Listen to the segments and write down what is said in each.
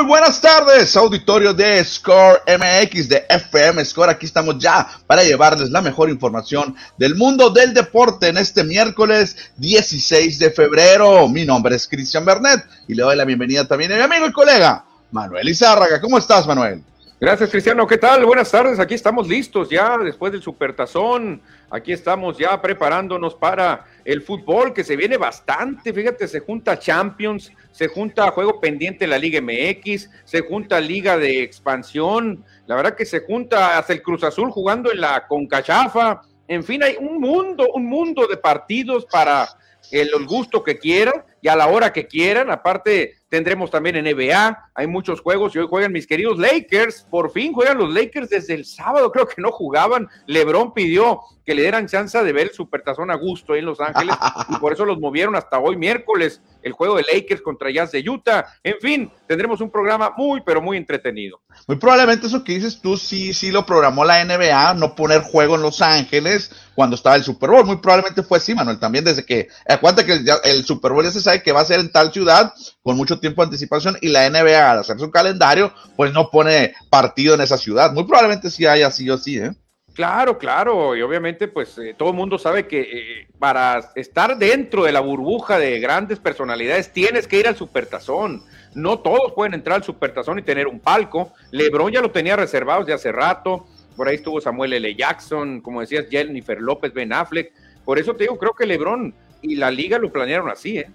Muy buenas tardes, auditorio de Score MX, de FM Score. Aquí estamos ya para llevarles la mejor información del mundo del deporte en este miércoles 16 de febrero. Mi nombre es Cristian Bernet y le doy la bienvenida también a mi amigo y colega Manuel Izárraga. ¿Cómo estás, Manuel? Gracias, Cristiano. ¿Qué tal? Buenas tardes. Aquí estamos listos ya después del Supertazón. Aquí estamos ya preparándonos para el fútbol que se viene bastante. Fíjate, se junta Champions, se junta juego pendiente la Liga MX, se junta Liga de Expansión. La verdad que se junta hasta el Cruz Azul jugando en la Concachafa. En fin, hay un mundo, un mundo de partidos para el gusto que quieran y a la hora que quieran. Aparte, tendremos también en NBA, hay muchos juegos y hoy juegan mis queridos Lakers. Por fin juegan los Lakers desde el sábado, creo que no jugaban. LeBron pidió que le dieran chance de ver el Supertazón a gusto en Los Ángeles y por eso los movieron hasta hoy miércoles el juego de Lakers contra Jazz de Utah. En fin, tendremos un programa muy, pero muy entretenido. Muy probablemente eso que dices tú sí, sí lo programó la NBA, no poner juego en Los Ángeles cuando estaba el Super Bowl. Muy probablemente fue así, Manuel, también desde que, acuérdate que el Super Bowl ya se sabe que va a ser en tal ciudad con mucho tiempo de anticipación y la NBA al hacer su calendario, pues no pone partido en esa ciudad. Muy probablemente sí haya sido así, ¿eh? Claro, claro, y obviamente pues eh, todo el mundo sabe que eh, para estar dentro de la burbuja de grandes personalidades tienes que ir al supertazón. No todos pueden entrar al supertazón y tener un palco. Lebron ya lo tenía reservado de hace rato. Por ahí estuvo Samuel L. Jackson, como decías, Jennifer López, Ben Affleck. Por eso te digo, creo que Lebron y la liga lo planearon así, ¿eh?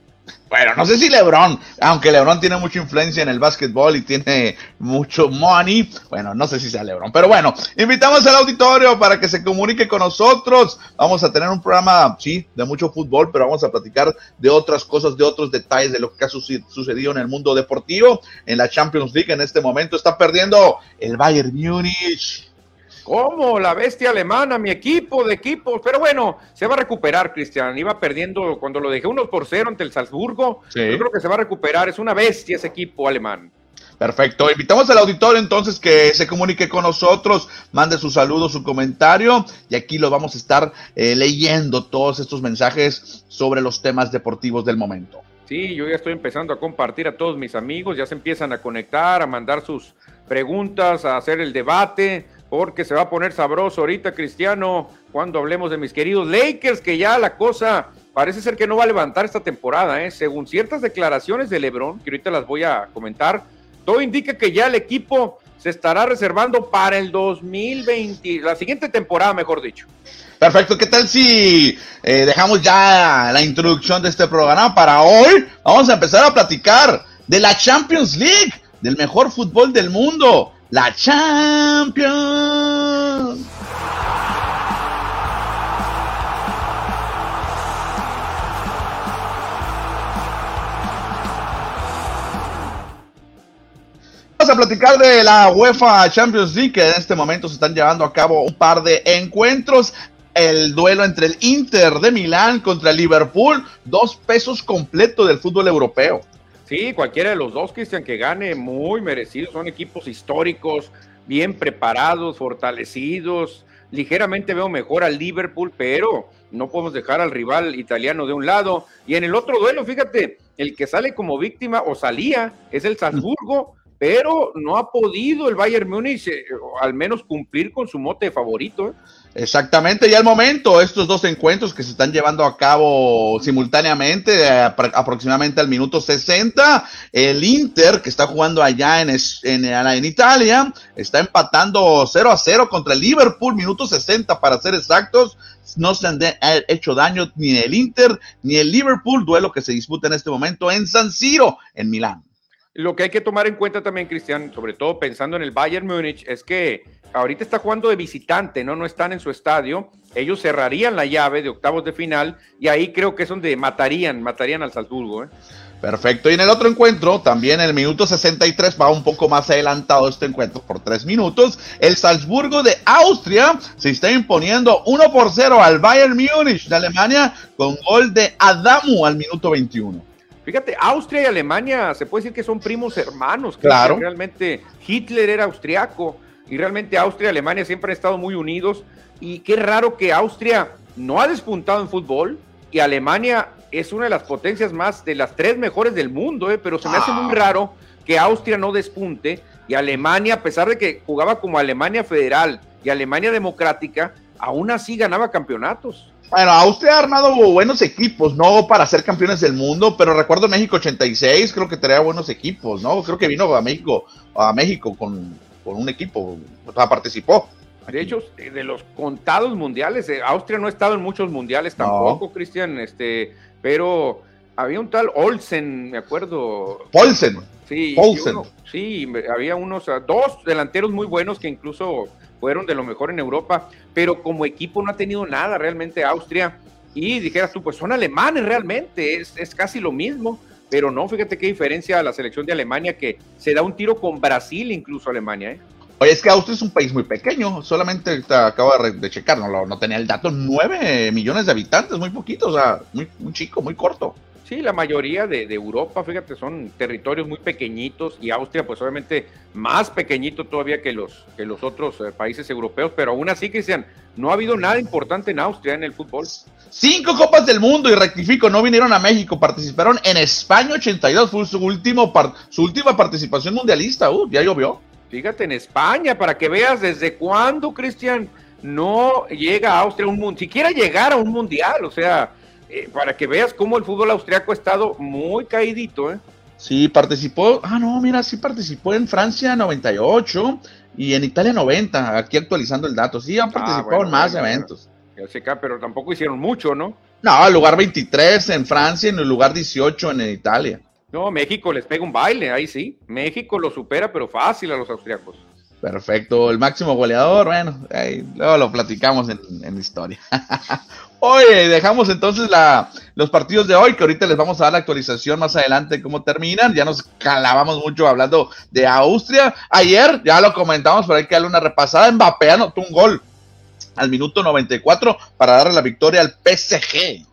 Bueno, no sé si LeBron, aunque LeBron tiene mucha influencia en el básquetbol y tiene mucho money, bueno, no sé si sea LeBron, pero bueno, invitamos al auditorio para que se comunique con nosotros. Vamos a tener un programa, sí, de mucho fútbol, pero vamos a platicar de otras cosas, de otros detalles de lo que ha sucedido en el mundo deportivo. En la Champions League en este momento está perdiendo el Bayern Múnich ¿Cómo? La bestia alemana, mi equipo de equipos. Pero bueno, se va a recuperar, Cristian. Iba perdiendo cuando lo dejé unos por cero ante el Salzburgo. Yo creo que se va a recuperar. Es una bestia ese equipo alemán. Perfecto. Invitamos al auditorio entonces que se comunique con nosotros, mande su saludo, su comentario y aquí lo vamos a estar eh, leyendo todos estos mensajes sobre los temas deportivos del momento. Sí, yo ya estoy empezando a compartir a todos mis amigos, ya se empiezan a conectar, a mandar sus preguntas, a hacer el debate porque se va a poner sabroso ahorita, Cristiano, cuando hablemos de mis queridos Lakers, que ya la cosa parece ser que no va a levantar esta temporada, ¿eh? según ciertas declaraciones de Lebron, que ahorita las voy a comentar, todo indica que ya el equipo se estará reservando para el 2020, la siguiente temporada, mejor dicho. Perfecto, ¿qué tal si eh, dejamos ya la introducción de este programa para hoy? Vamos a empezar a platicar de la Champions League, del mejor fútbol del mundo la Champions. Vamos a platicar de la UEFA Champions League, que en este momento se están llevando a cabo un par de encuentros. El duelo entre el Inter de Milán contra el Liverpool, dos pesos completos del fútbol europeo. Sí, cualquiera de los dos, Cristian, que gane, muy merecido. Son equipos históricos, bien preparados, fortalecidos. Ligeramente veo mejor al Liverpool, pero no podemos dejar al rival italiano de un lado. Y en el otro duelo, fíjate, el que sale como víctima o salía es el Salzburgo, pero no ha podido el Bayern Múnich eh, al menos cumplir con su mote favorito. ¿eh? Exactamente, ya al momento, estos dos encuentros que se están llevando a cabo simultáneamente, aproximadamente al minuto 60, el Inter, que está jugando allá en, en, en, Italia, está empatando 0 a 0 contra el Liverpool, minuto 60 para ser exactos, no se han hecho daño ni el Inter ni el Liverpool, duelo que se disputa en este momento en San Siro, en Milán. Lo que hay que tomar en cuenta también, Cristian, sobre todo pensando en el Bayern Múnich, es que ahorita está jugando de visitante, ¿no? No están en su estadio. Ellos cerrarían la llave de octavos de final y ahí creo que es donde matarían, matarían al Salzburgo, ¿eh? Perfecto. Y en el otro encuentro, también en el minuto 63, va un poco más adelantado este encuentro por tres minutos. El Salzburgo de Austria se está imponiendo 1 por 0 al Bayern Múnich de Alemania con gol de Adamu al minuto 21. Fíjate, Austria y Alemania se puede decir que son primos hermanos. Claro. realmente Hitler era austriaco y realmente Austria y Alemania siempre han estado muy unidos y qué raro que Austria no ha despuntado en fútbol y Alemania es una de las potencias más, de las tres mejores del mundo, ¿eh? pero se me hace muy ah. raro que Austria no despunte y Alemania, a pesar de que jugaba como Alemania federal y Alemania democrática, aún así ganaba campeonatos. Bueno, Austria ha armado buenos equipos, no para ser campeones del mundo, pero recuerdo México 86, creo que tenía buenos equipos, ¿no? Creo que vino a México, a México con, un equipo, o sea, participó. De hecho, de los contados mundiales, eh, Austria no ha estado en muchos mundiales tampoco, Cristian, este, pero había un tal Olsen, me acuerdo. Olsen. Sí, sí, había unos, dos delanteros muy buenos que incluso fueron de lo mejor en Europa, pero como equipo no ha tenido nada realmente Austria. Y dijeras tú, pues son alemanes realmente, es, es casi lo mismo, pero no, fíjate qué diferencia a la selección de Alemania que se da un tiro con Brasil, incluso Alemania. ¿eh? Oye, es que Austria es un país muy pequeño, solamente acabo de checar, no, no tenía el dato, nueve millones de habitantes, muy poquito, o sea, muy, muy chico, muy corto. Sí, la mayoría de, Europa, fíjate, son territorios muy pequeñitos y Austria, pues obviamente más pequeñito todavía que los, que los otros eh, países europeos, pero aún así, Cristian, no ha habido nada importante en Austria en el fútbol. Cinco Copas del Mundo, y rectifico, no vinieron a México, participaron en España 82, fue su, último su última participación mundialista, uh, ya llovió. Fíjate, en España, para que veas desde cuándo, Cristian, no llega a Austria un mundo, siquiera llegar a un mundial, o sea eh, para que veas cómo el fútbol austriaco ha estado muy caídito, ¿eh? Sí, participó, ah, no, mira, sí participó en Francia 98 y en Italia 90, aquí actualizando el dato, sí han ah, participado en más eventos. pero tampoco hicieron mucho, ¿no? No, el lugar 23 en Francia y en el lugar 18 en Italia. No, México les pega un baile, ahí sí. México lo supera, pero fácil a los austriacos. Perfecto, el máximo goleador, bueno, ahí, luego lo platicamos en, en historia. Oye, dejamos entonces la, los partidos de hoy, que ahorita les vamos a dar la actualización más adelante cómo terminan. Ya nos calábamos mucho hablando de Austria. Ayer, ya lo comentamos, pero hay que darle una repasada. Mbappé anotó un gol al minuto 94 para darle la victoria al PSG.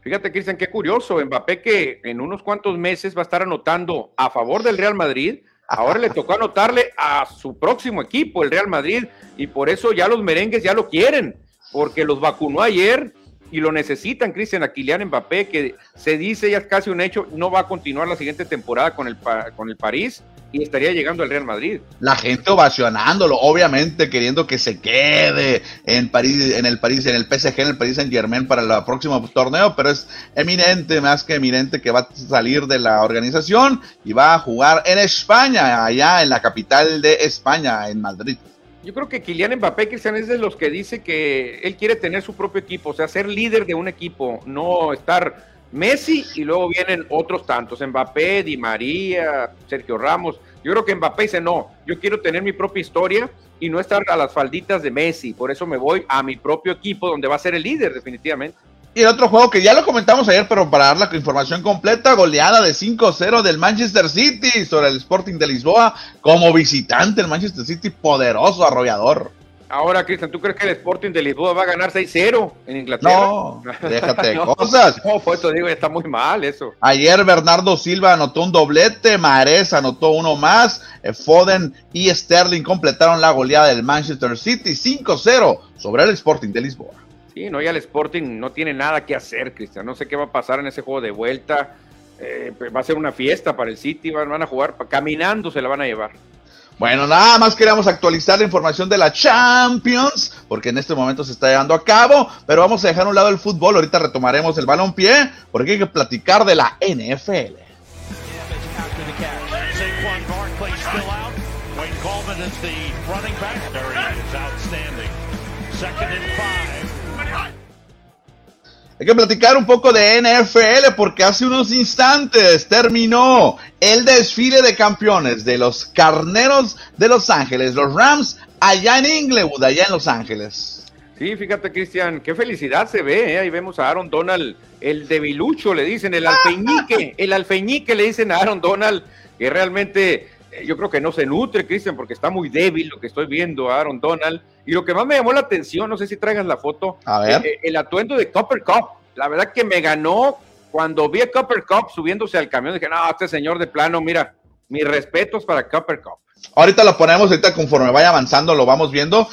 Fíjate, Cristian, qué curioso. Mbappé que en unos cuantos meses va a estar anotando a favor del Real Madrid. Ahora le tocó anotarle a su próximo equipo, el Real Madrid, y por eso ya los merengues ya lo quieren, porque los vacunó ayer y lo necesitan, Cristian, a Kylian Mbappé, que se dice ya es casi un hecho, no va a continuar la siguiente temporada con el, con el París y estaría llegando al Real Madrid. La gente ovacionándolo, obviamente queriendo que se quede en París, en el París, en el PSG, en el París Saint Germain para el próximo torneo, pero es eminente, más que eminente, que va a salir de la organización y va a jugar en España, allá en la capital de España, en Madrid. Yo creo que Kylian Mbappé, Cristian, es de los que dice que él quiere tener su propio equipo, o sea, ser líder de un equipo, no estar Messi y luego vienen otros tantos, Mbappé, Di María, Sergio Ramos. Yo creo que Mbappé dice, no, yo quiero tener mi propia historia y no estar a las falditas de Messi, por eso me voy a mi propio equipo donde va a ser el líder definitivamente. Y el otro juego que ya lo comentamos ayer, pero para dar la información completa, goleada de 5-0 del Manchester City sobre el Sporting de Lisboa como visitante el Manchester City, poderoso, arrollador. Ahora, Cristian, ¿tú crees que el Sporting de Lisboa va a ganar 6-0 en Inglaterra? No, déjate de cosas. No, pues eso digo, está muy mal eso. Ayer Bernardo Silva anotó un doblete, Mares anotó uno más, eh, Foden y Sterling completaron la goleada del Manchester City 5-0 sobre el Sporting de Lisboa. Sí, no, ya el Sporting no tiene nada que hacer, Cristian. No sé qué va a pasar en ese juego de vuelta. Eh, pues, va a ser una fiesta para el City, van, van a jugar, caminando se la van a llevar. Bueno, nada más queríamos actualizar la información de la Champions, porque en este momento se está llevando a cabo, pero vamos a dejar a un lado el fútbol, ahorita retomaremos el balón pie, porque hay que platicar de la NFL. Hay que platicar un poco de NFL porque hace unos instantes terminó el desfile de campeones de los Carneros de Los Ángeles, los Rams, allá en Inglewood, allá en Los Ángeles. Sí, fíjate, Cristian, qué felicidad se ve. ¿eh? Ahí vemos a Aaron Donald, el debilucho, le dicen, el alfeñique, el alfeñique le dicen a Aaron Donald, que realmente yo creo que no se nutre, Cristian, porque está muy débil lo que estoy viendo a Aaron Donald. Y lo que más me llamó la atención, no sé si traigas la foto, eh, eh, el atuendo de Copper Cup. La verdad que me ganó cuando vi a Copper Cup subiéndose al camión. Dije, no, este señor de plano, mira, mis respetos para Copper Cup. Ahorita lo ponemos, ahorita conforme vaya avanzando lo vamos viendo.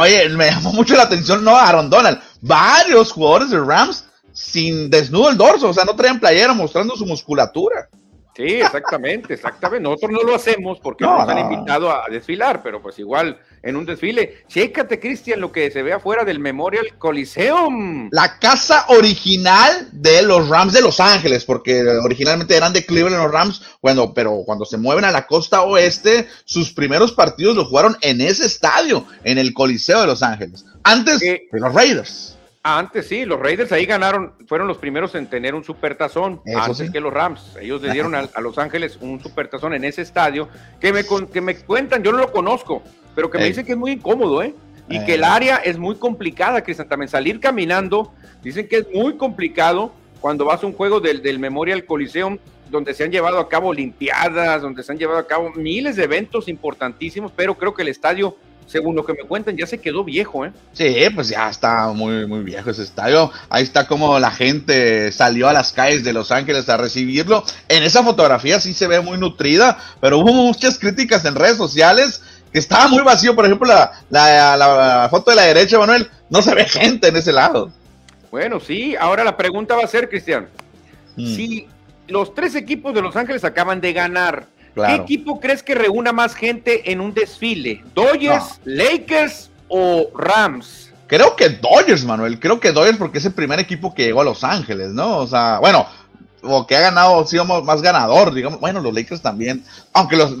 Oye, me llamó mucho la atención, no, Aaron Donald. Varios jugadores de Rams sin desnudo el dorso, o sea, no traían playera mostrando su musculatura. Sí, exactamente, exactamente. Nosotros no lo hacemos porque no, nos han invitado a desfilar, pero pues igual en un desfile. Chécate, Cristian, lo que se ve afuera del Memorial Coliseum. La casa original de los Rams de Los Ángeles, porque originalmente eran de Cleveland los Rams, bueno, pero cuando se mueven a la costa oeste, sus primeros partidos los jugaron en ese estadio, en el Coliseo de Los Ángeles, antes de los Raiders. Antes sí, los Raiders ahí ganaron, fueron los primeros en tener un supertazón, antes que los Rams. Ellos le dieron a, Los Ángeles un supertazón en ese estadio, que me, que me cuentan, yo no lo conozco, pero que me dicen que es muy incómodo, ¿eh? Y que el área es muy complicada, Cristian, también salir caminando, dicen que es muy complicado cuando vas a un juego del, del Memorial Coliseum, donde se han llevado a cabo limpiadas, donde se han llevado a cabo miles de eventos importantísimos, pero creo que el estadio según lo que me cuentan, ya se quedó viejo, ¿eh? Sí, pues ya está muy, muy viejo ese estadio. Ahí está como la gente salió a las calles de Los Ángeles a recibirlo. En esa fotografía sí se ve muy nutrida, pero hubo muchas críticas en redes sociales que estaba muy vacío. Por ejemplo, la, foto de la derecha, Manuel, no se ve gente en ese lado. Bueno, sí. Ahora la pregunta va a ser, Cristian, mm. si los tres equipos de Los Ángeles acaban de ganar ¿Qué equipo crees que reúna más gente en un desfile? ¿Dodgers, Lakers o Rams? Creo que Dodgers, Manuel. Creo que Dodgers porque es el primer equipo que llegó a Los Ángeles, ¿no? O sea, bueno, o que ha ganado, sido más ganador, digamos. Bueno, los Lakers también. Aunque los,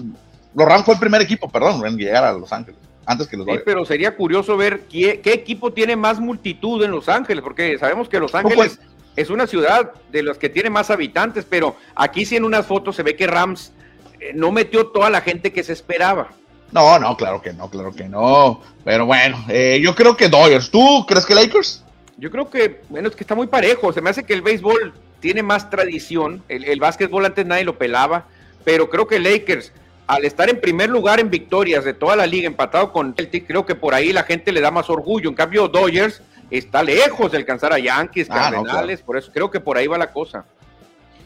los Rams fue el primer equipo, perdón, en llegar a Los Ángeles. Antes que los Dodgers. pero sería curioso ver qué, equipo tiene más multitud en Los Ángeles, porque sabemos que Los Ángeles es una ciudad de las que tiene más habitantes, pero aquí sí en unas fotos se ve que Rams no metió toda la gente que se esperaba. No, no, claro que no, claro que no. Pero bueno, eh, yo creo que Dodgers. ¿Tú crees que Lakers? Yo creo que, bueno, es que está muy parejo. Se me hace que el béisbol tiene más tradición. El, el básquetbol antes nadie lo pelaba. Pero creo que Lakers, al estar en primer lugar en victorias de toda la liga, empatado con Celtic, creo que por ahí la gente le da más orgullo. En cambio, Dodgers está lejos de alcanzar a Yankees, ah, Cardenales. Por eso creo que por ahí va la cosa.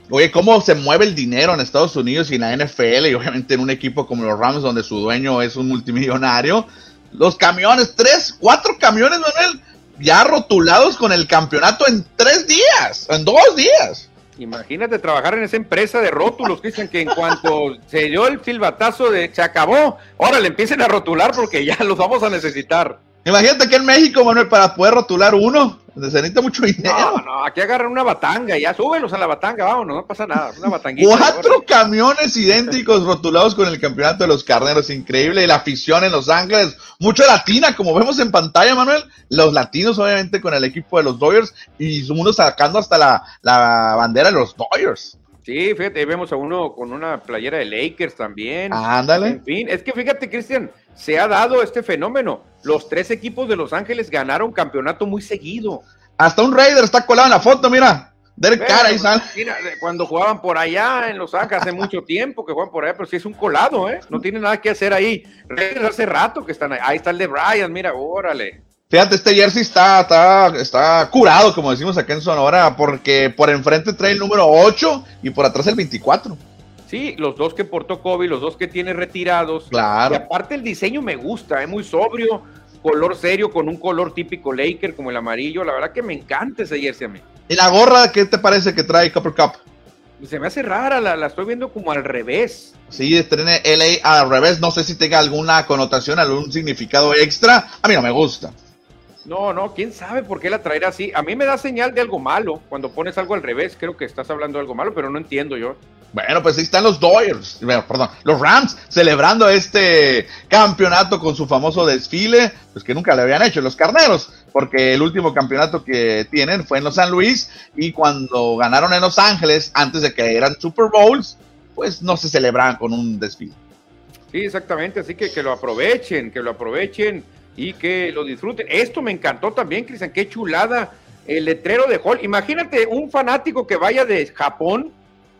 Oye, ¿cómo se mueve el dinero en Estados Unidos y en la NFL? Y obviamente en un equipo como los Rams, donde su dueño es un multimillonario. Los camiones, tres, cuatro camiones, Manuel, ya rotulados con el campeonato en tres días, en dos días. Imagínate trabajar en esa empresa de rótulos, dicen que en cuanto se dio el silbatazo de se acabó, ahora le empiecen a rotular porque ya los vamos a necesitar. Imagínate que en México, Manuel, para poder rotular uno, se necesita mucho dinero. No, no, aquí agarran una batanga, ya súbelos a la batanga, vámonos, no pasa nada, una batanguita. Cuatro camiones idénticos rotulados con el campeonato de los carneros, increíble, y la afición en Los Ángeles, mucho latina, como vemos en pantalla, Manuel, los latinos obviamente con el equipo de los Dodgers, y uno sacando hasta la, la bandera de los Dodgers. Sí, fíjate, vemos a uno con una playera de Lakers también. Ándale. En fin, es que fíjate, Cristian, se ha dado este fenómeno. Los tres equipos de Los Ángeles ganaron campeonato muy seguido. Hasta un Raider está colado en la foto, mira. Derek Carr ahí sale. Mira, cuando jugaban por allá en Los Ángeles hace mucho tiempo que juegan por allá, pero sí es un colado, ¿eh? No tiene nada que hacer ahí. Raiders hace rato que están ahí. Ahí está el de Brian, mira, órale. Fíjate, este jersey está, está, está curado, como decimos acá en Sonora, porque por enfrente trae el número 8 y por atrás el 24. Sí, los dos que portó Kobe, los dos que tiene retirados. Claro. Y aparte el diseño me gusta, es muy sobrio, color serio, con un color típico Laker como el amarillo. La verdad que me encanta ese jersey a mí. ¿Y la gorra qué te parece que trae Copper Cup? Se me hace rara, la, la estoy viendo como al revés. Sí, estrene LA al revés. No sé si tenga alguna connotación, algún significado extra. A mí no me gusta. No, no, quién sabe por qué la traerá así. A mí me da señal de algo malo cuando pones algo al revés. Creo que estás hablando de algo malo, pero no entiendo yo. Bueno, pues ahí están los Dodgers, perdón, los Rams celebrando este campeonato con su famoso desfile, pues que nunca le habían hecho los carneros, porque el último campeonato que tienen fue en los San Luis y cuando ganaron en Los Ángeles, antes de que eran Super Bowls, pues no se celebraban con un desfile. Sí, exactamente, así que que lo aprovechen, que lo aprovechen y que lo disfruten. Esto me encantó también, Cristian, qué chulada el letrero de Hall. Imagínate un fanático que vaya de Japón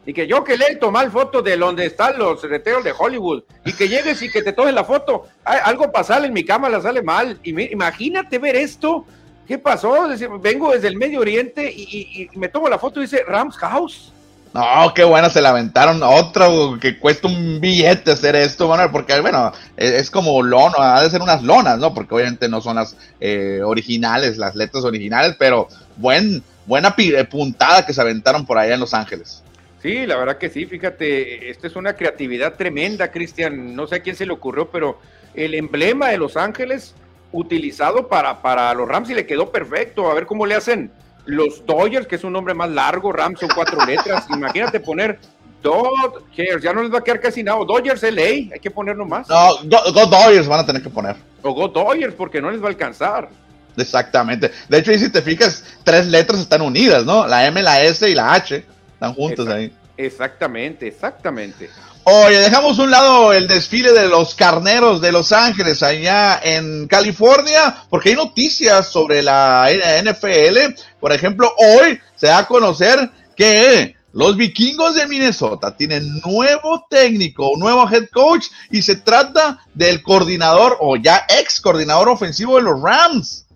y que yo que le tomar foto de donde están los letreros de Hollywood y que llegues y que te tomes la foto. algo pasa en mi cámara, sale mal. Imagínate ver esto. ¿Qué pasó? vengo desde el Medio Oriente y, y me tomo la foto y dice Rams House. No, qué bueno, se la aventaron otro que cuesta un billete hacer esto, Manuel, porque bueno, es, como lono, ha de ser unas lonas, ¿no? Porque obviamente no son las eh, originales, las letras originales, pero buen, buena eh, puntada que se aventaron por allá en Los Ángeles. Sí, la verdad que sí, fíjate, esto es una creatividad tremenda, Cristian, no sé a quién se le ocurrió, pero el emblema de Los Ángeles utilizado para, para los Rams y le quedó perfecto, a ver cómo le hacen los Dodgers, que es un nombre más largo, Rams son cuatro letras, imagínate poner Dodgers, ya no les va a quedar casi nada, Dodgers LA, hay que ponerlo más. No, Go, Dodgers van a tener que poner. O Go Dodgers, porque no les va a alcanzar. Exactamente. De hecho, y si te fijas, tres letras están unidas, ¿no? La M, la S y la H están juntas ahí. Exactamente, exactamente. Oye, dejamos un lado el desfile de los carneros de Los Ángeles allá en California, porque hay noticias sobre la NFL. Por ejemplo, hoy se da a conocer que los vikingos de Minnesota tienen nuevo técnico, nuevo head coach, y se trata del coordinador o ya ex coordinador ofensivo de los Rams,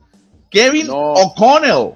Kevin O'Connell.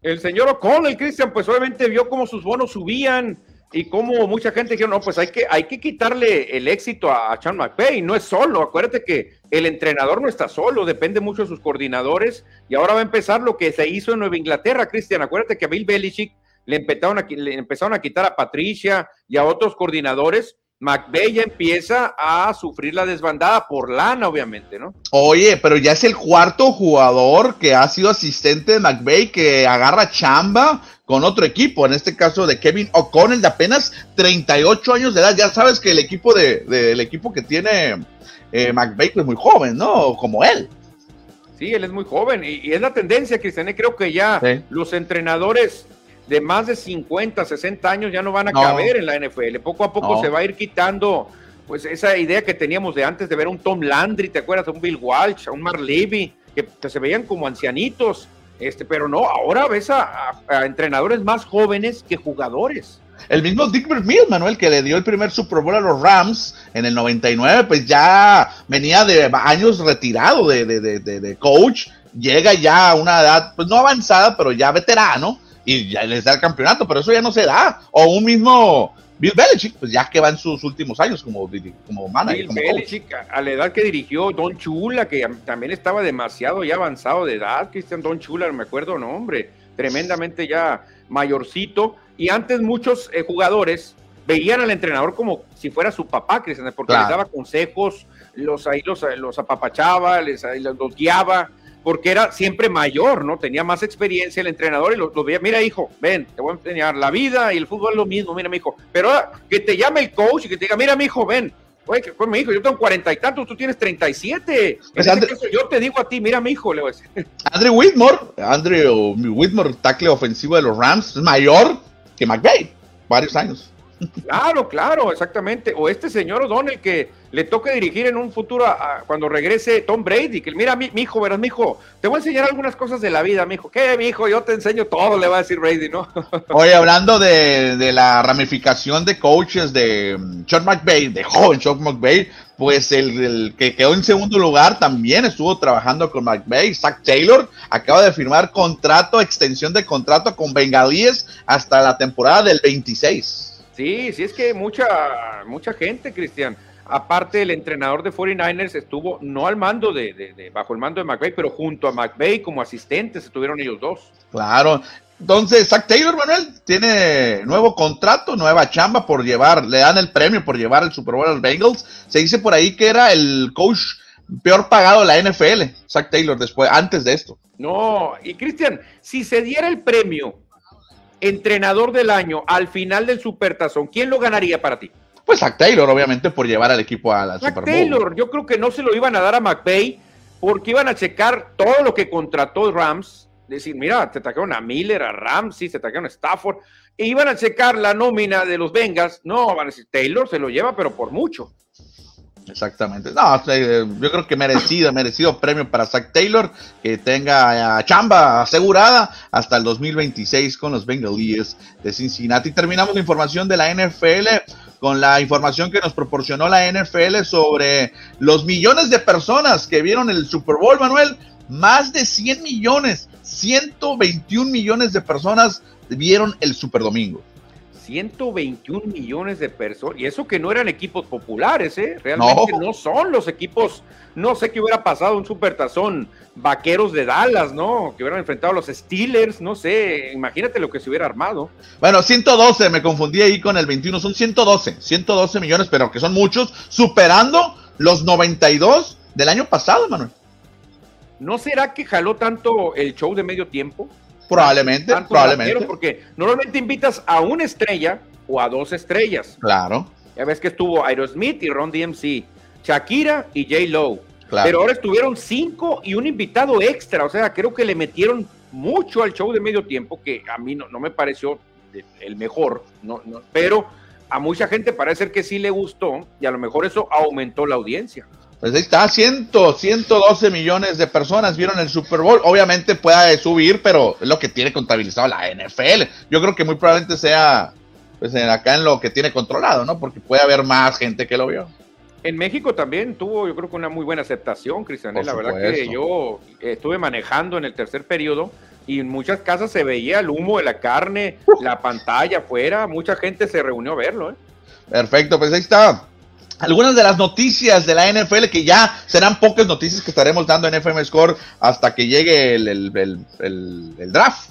El señor O'Connell, Cristian, pues obviamente vio cómo sus bonos subían y cómo mucha gente dijo, no, pues hay que, hay que quitarle el éxito a, Sean McVay, no es solo, acuérdate que el entrenador no está solo, depende mucho de sus coordinadores, y ahora va a empezar lo que se hizo en Nueva Inglaterra, Cristian, acuérdate que a Bill Belichick le empezaron, a, le empezaron a quitar a Patricia y a otros coordinadores, McVeigh ya empieza a sufrir la desbandada por lana, obviamente, ¿no? Oye, pero ya es el cuarto jugador que ha sido asistente de McVeigh que agarra chamba con otro equipo, en este caso de Kevin O'Connell de apenas 38 años de edad. Ya sabes que el equipo de, del equipo que tiene eh, McVeigh es muy joven, ¿no? Como él. Sí, él es muy joven y, es la tendencia, Cristian. Creo que ya los entrenadores de más de 50, 60 años ya no van a caber en la NFL. Poco a poco se va a ir quitando pues esa idea que teníamos de antes de ver a un Tom Landry, ¿te acuerdas? A un Bill Walsh, a un Mark Levy, que, se veían como ancianitos. Este, pero no, ahora ves a, entrenadores más jóvenes que jugadores. El mismo Dick Vermeil, Manuel, que le dio el primer Super Bowl a los Rams en el 99, pues ya venía de años retirado de, de, de coach, llega ya a una edad, pues no avanzada, pero ya veterano, y ya les da el campeonato, pero eso ya no se da. O un mismo Bill Belichick, pues ya que va en sus últimos años como, como manager. Bill Belichick, a la edad que dirigió Don Chula, que también estaba demasiado ya avanzado de edad, Cristian Don Chula, no me acuerdo nombre, tremendamente ya mayorcito. Y antes muchos eh, jugadores veían al entrenador como si fuera su papá, Cristian, porque les daba consejos, los ahí los, los apapachaba, les, los guiaba porque era siempre mayor, ¿no? Tenía más experiencia el entrenador y lo, veía, mira hijo, ven, te voy a enseñar la vida y el fútbol es lo mismo, mira mi hijo, pero que te llame el coach y que te diga, mira mi hijo, ven, oye, que fue mi hijo, yo tengo cuarenta y tantos, tú tienes treinta y siete, pues yo te digo a ti, mira mi hijo, le voy a decir. Andrew Whitmore, Andrew Whitmore, tackle ofensivo de los Rams, es mayor que McVay, varios años. Claro, claro, exactamente. O este señor O'Donnell que le toque dirigir en un futuro cuando regrese Tom Brady, que mira, mi, hijo, verás, mi hijo, te voy a enseñar algunas cosas de la vida, mi hijo. ¿Qué, mi hijo? Yo te enseño todo, le va a decir Brady, ¿no? Oye, hablando de, la ramificación de coaches de um, Sean McVay, de joven Sean McVay, pues el, que quedó en segundo lugar también estuvo trabajando con McVay, Zach Taylor, acaba de firmar contrato, extensión de contrato con Bengalíes hasta la temporada del 26. Sí, sí, es que mucha, mucha gente, Cristian. Aparte, el entrenador de 49ers estuvo no al mando de, bajo el mando de McVay, pero junto a McVay como asistentes estuvieron ellos dos. Claro. Entonces, Zach Taylor, Manuel, tiene nuevo contrato, nueva chamba por llevar, le dan el premio por llevar el Super Bowl a los Bengals. Se dice por ahí que era el coach peor pagado de la NFL, Zach Taylor, después, antes de esto. No, y Cristian, si se diera el premio entrenador del año al final del Supertazón, ¿quién lo ganaría para ti? Pues a Taylor, obviamente, por llevar al equipo a la Super Bowl. Taylor, yo creo que no se lo iban a dar a McVay porque iban a checar todo lo que contrató Rams. Decir, mira, te trajeron a Miller, a Ramsey, te trajeron a Stafford. E iban a checar la nómina de los Vengas. No, van a decir, Taylor se lo lleva, pero por mucho. Exactamente. No, eh, yo creo que merecido, merecido premio para Zach Taylor, que tenga chamba asegurada hasta el 2026 con los Bengalíes de Cincinnati. Terminamos la información de la NFL con la información que nos proporcionó la NFL sobre los millones de personas que vieron el Super Bowl, Manuel. Más de 100 millones, 121 millones de personas vieron el Super Domingo. 121 millones de personas. Y eso que no eran equipos populares, ¿eh? Realmente no, son los equipos. No sé qué hubiera pasado un supertazón. Vaqueros de Dallas, ¿no? Que hubieran enfrentado a los Steelers, no sé. Imagínate lo que se hubiera armado. Bueno, 112, me confundí ahí con el 21. Son 112, 112 millones, pero que son muchos, superando los 92 del año pasado, Manuel. ¿No será que jaló tanto el show de medio tiempo? Probablemente, probablemente. Porque normalmente invitas a una estrella o a dos estrellas. Claro. Ya ves que estuvo Aerosmith y Ron DMC, Shakira y J. Lowe. Claro. Pero ahora estuvieron cinco y un invitado extra. O sea, creo que le metieron mucho al show de medio tiempo, que a mí no, no me pareció el mejor, no, no, pero a mucha gente parece que sí le gustó y a lo mejor eso aumentó la audiencia. Pues ahí está, 100, 112 millones de personas vieron el Super Bowl. Obviamente puede subir, pero es lo que tiene contabilizado la NFL. Yo creo que muy probablemente sea pues acá en lo que tiene controlado, ¿no? Porque puede haber más gente que lo vio. En México también tuvo, yo creo que una muy buena aceptación, Cristian. La verdad que yo estuve manejando en el tercer periodo y en muchas casas se veía el humo de la carne, la pantalla afuera, mucha gente se reunió a verlo. ¿eh? Perfecto, pues ahí está algunas de las noticias de la NFL que ya serán pocas noticias que estaremos dando en FM Score hasta que llegue el, draft.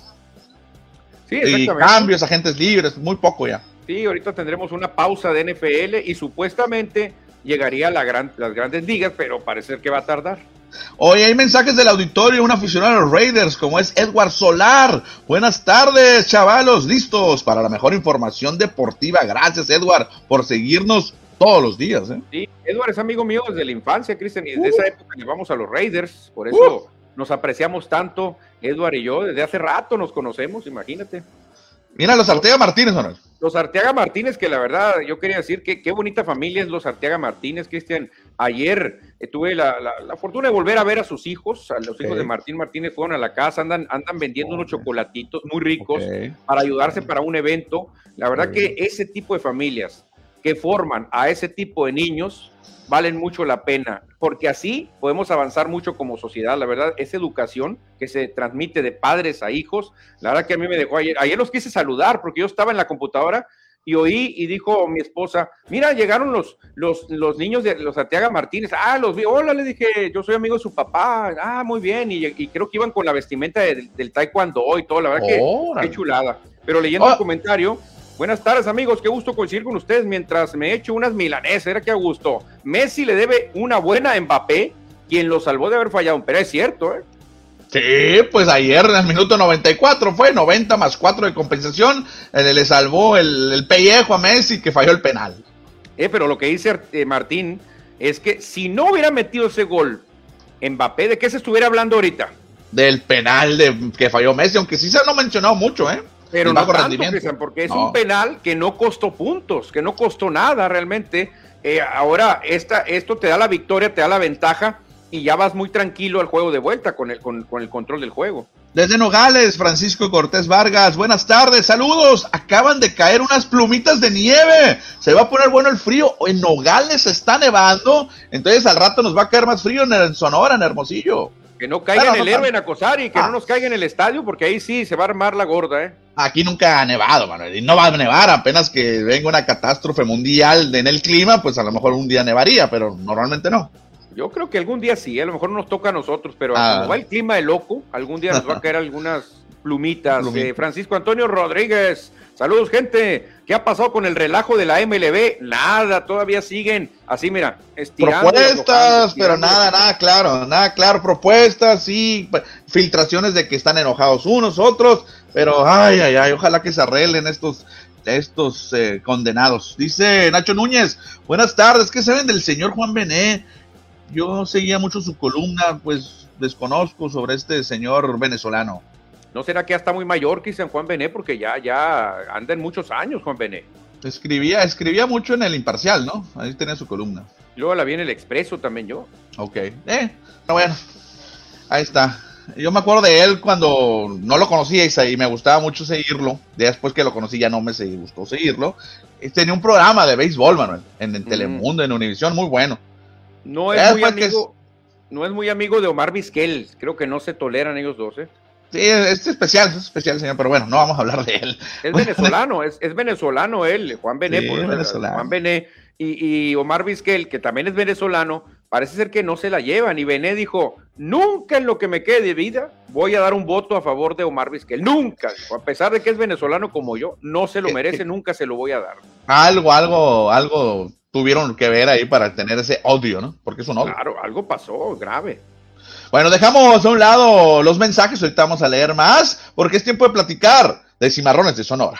Sí, y cambios, agentes libres, muy poco ya. Sí, ahorita tendremos una pausa de NFL y supuestamente llegaría la gran, las grandes ligas, pero parece que va a tardar. Hoy hay mensajes del auditorio, un aficionado a los Raiders como es Edward Solar. Buenas tardes, chavalos, listos para la mejor información deportiva. Gracias, Edward, por seguirnos todos los días. ¿eh? Sí, Edward es amigo mío desde la infancia, Cristian, y desde esa época le vamos a los Raiders, por eso nos apreciamos tanto, Edward y yo, desde hace rato nos conocemos, imagínate. Mira, los Arteaga Martínez, ¿no? Los Arteaga Martínez, que la verdad yo quería decir que qué bonita familia es los Arteaga Martínez, Cristian. Ayer eh, tuve la, fortuna de volver a ver a sus hijos, a los hijos de Martín Martínez fueron a la casa, andan, andan vendiendo unos chocolatitos muy ricos para ayudarse para un evento. La verdad que ese tipo de familias que forman a ese tipo de niños valen mucho la pena, porque así podemos avanzar mucho como sociedad. La verdad, esa educación que se transmite de padres a hijos, la verdad que a mí me dejó ayer, ayer los quise saludar porque yo estaba en la computadora y oí y dijo mi esposa, mira, llegaron los, los, los niños de los Arteaga Martínez, ah, los vi, hola, le dije, yo soy amigo de su papá, ah, muy bien, y, creo que iban con la vestimenta del, taekwondo y todo, la verdad que qué chulada. Pero leyendo el oh. comentario, Buenas tardes, amigos. Qué gusto coincidir con ustedes mientras me echo unas milanesas. Era que a gusto. Messi le debe una buena a Mbappé, quien lo salvó de haber fallado. Pero es cierto, ¿eh? Sí, pues ayer en el minuto 94 fue 90 más 4 de compensación. Eh, le salvó el, pellejo a Messi que falló el penal. Eh, pero lo que dice eh, Martín es que si no hubiera metido ese gol Mbappé, ¿de qué se estuviera hablando ahorita? Del penal de, que falló Messi, aunque sí se ha no mencionado mucho, ¿eh? Pero no tanto, porque es un penal que no costó puntos, que no costó nada realmente. Eh, ahora esta, esto te da la victoria, te da la ventaja y ya vas muy tranquilo al juego de vuelta con el, con, el control del juego. Desde Nogales, Francisco Cortés Vargas, buenas tardes, saludos. Acaban de caer unas plumitas de nieve. Se va a poner bueno el frío. En Nogales está nevando, entonces al rato nos va a caer más frío en Sonora, en Hermosillo. Que no caiga en el héroe en acosar y que no ah. nos caiga en el estadio, porque ahí sí se va a armar la gorda, ¿eh? Aquí nunca ha nevado, Manuel, y no va a nevar, apenas que venga una catástrofe mundial en el clima, pues a lo mejor un día nevaría, pero normalmente no. Yo creo que algún día sí, a lo mejor nos toca a nosotros, pero ah. como va el clima de loco, algún día nos va a caer algunas plumitas. Eh, Francisco Antonio Rodríguez, Saludos, gente. ¿Qué ha pasado con el relajo de la MLB? Nada, todavía siguen así, mira, estirando. Propuestas, pero nada, nada claro, nada claro. Propuestas, sí, filtraciones de que están enojados unos, otros, pero ay, ay, ay, ojalá que se arreglen estos estos eh, condenados. Dice Nacho Núñez, buenas tardes, ¿qué saben del señor Juan Bené? Yo seguía mucho su columna, pues desconozco sobre este señor venezolano. ¿No será que ya está muy mayor que Juan Bené? Porque ya, ya anda en muchos años Juan Bené. Escribía, escribía mucho en el Imparcial, ¿no? Ahí tenía su columna. Luego la vi en el Expreso también yo. Ok. Eh, bueno. Ahí está. Yo me acuerdo de él cuando no lo conocía y me gustaba mucho seguirlo. Después que lo conocí ya no me gustó seguirlo. Tenía un programa de béisbol, Manuel, en, Telemundo, en Univisión, muy bueno. No es muy amigo, no es muy amigo de Omar Vizquel. Creo que no se toleran ellos dos, ¿eh? Sí, es especial, es especial, señor, pero bueno, no vamos a hablar de él. Es venezolano, es, es, venezolano él, Juan Bené, por venezolano. Juan Bené y, y, Omar Vizquel, que también es venezolano, parece ser que no se la llevan. Y Bené dijo, nunca en lo que me quede de vida voy a dar un voto a favor de Omar Vizquel, nunca. A pesar de que es venezolano como yo, no se lo merece, nunca se lo voy a dar. Algo, algo, algo tuvieron que ver ahí para tener ese odio, ¿no? Porque es un odio. Claro, algo pasó grave. Bueno, dejamos a un lado los mensajes, ahorita vamos a leer más, porque es tiempo de platicar de Cimarrones de Sonora.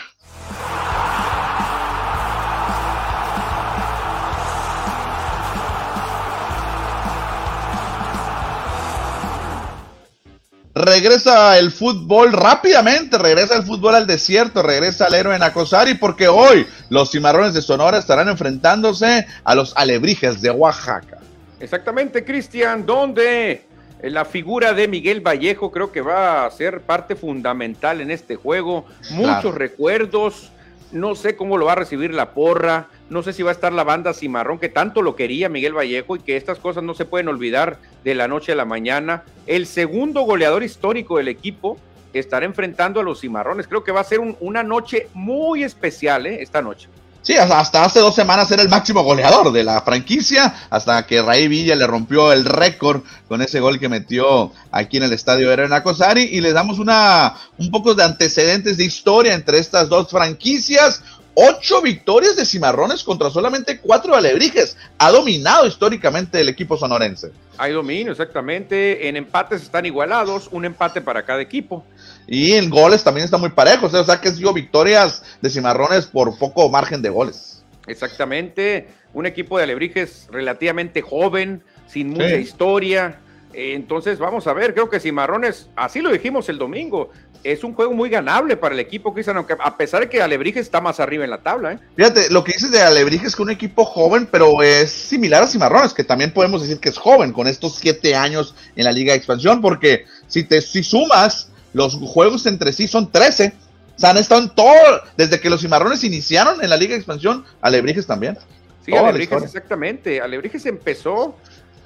regresa el fútbol rápidamente, regresa el fútbol al desierto, regresa el héroe en Acosari, porque hoy los cimarrones de Sonora estarán enfrentándose a los alebrijes de Oaxaca. Exactamente, Cristian, donde la figura de Miguel Vallejo creo que va a ser parte fundamental en este juego. Muchos recuerdos, no sé cómo lo va a recibir la porra, no sé si va a estar la banda Cimarrón, que tanto lo quería Miguel Vallejo y que estas cosas no se pueden olvidar de la noche a la mañana. El segundo goleador histórico del equipo estará enfrentando a los Cimarrones. Creo que va a ser una noche muy especial ¿eh? esta noche. Sí, hasta hace dos semanas era el máximo goleador de la franquicia, hasta que Raí Villa le rompió el récord con ese gol que metió aquí en el estadio de Cosari y le damos una, un poco de antecedentes de historia entre estas dos franquicias. Ocho victorias de Cimarrones contra solamente cuatro alebrijes. Ha dominado históricamente el equipo sonorense. Hay dominio, exactamente. En empates están igualados, un empate para cada equipo. Y en goles también está muy parejos. O sea que sido victorias de Cimarrones por poco margen de goles. Exactamente. Un equipo de alebrijes relativamente joven, sin mucha historia. Entonces, vamos a ver, creo que Cimarrones, así lo dijimos el domingo, es un juego muy ganable para el equipo, Cristian, aunque a pesar de que Alebrijes está más arriba en la tabla. ¿eh? Fíjate, lo que dices de Alebrijes es que un equipo joven, pero es similar a Cimarrones, que también podemos decir que es joven con estos siete años en la Liga de Expansión, porque si te si sumas, los juegos entre sí son 13. O sea, han estado en todo, desde que los Cimarrones iniciaron en la Liga de Expansión, Alebrijes también. Sí, Alebrijes, exactamente. Alebrijes empezó,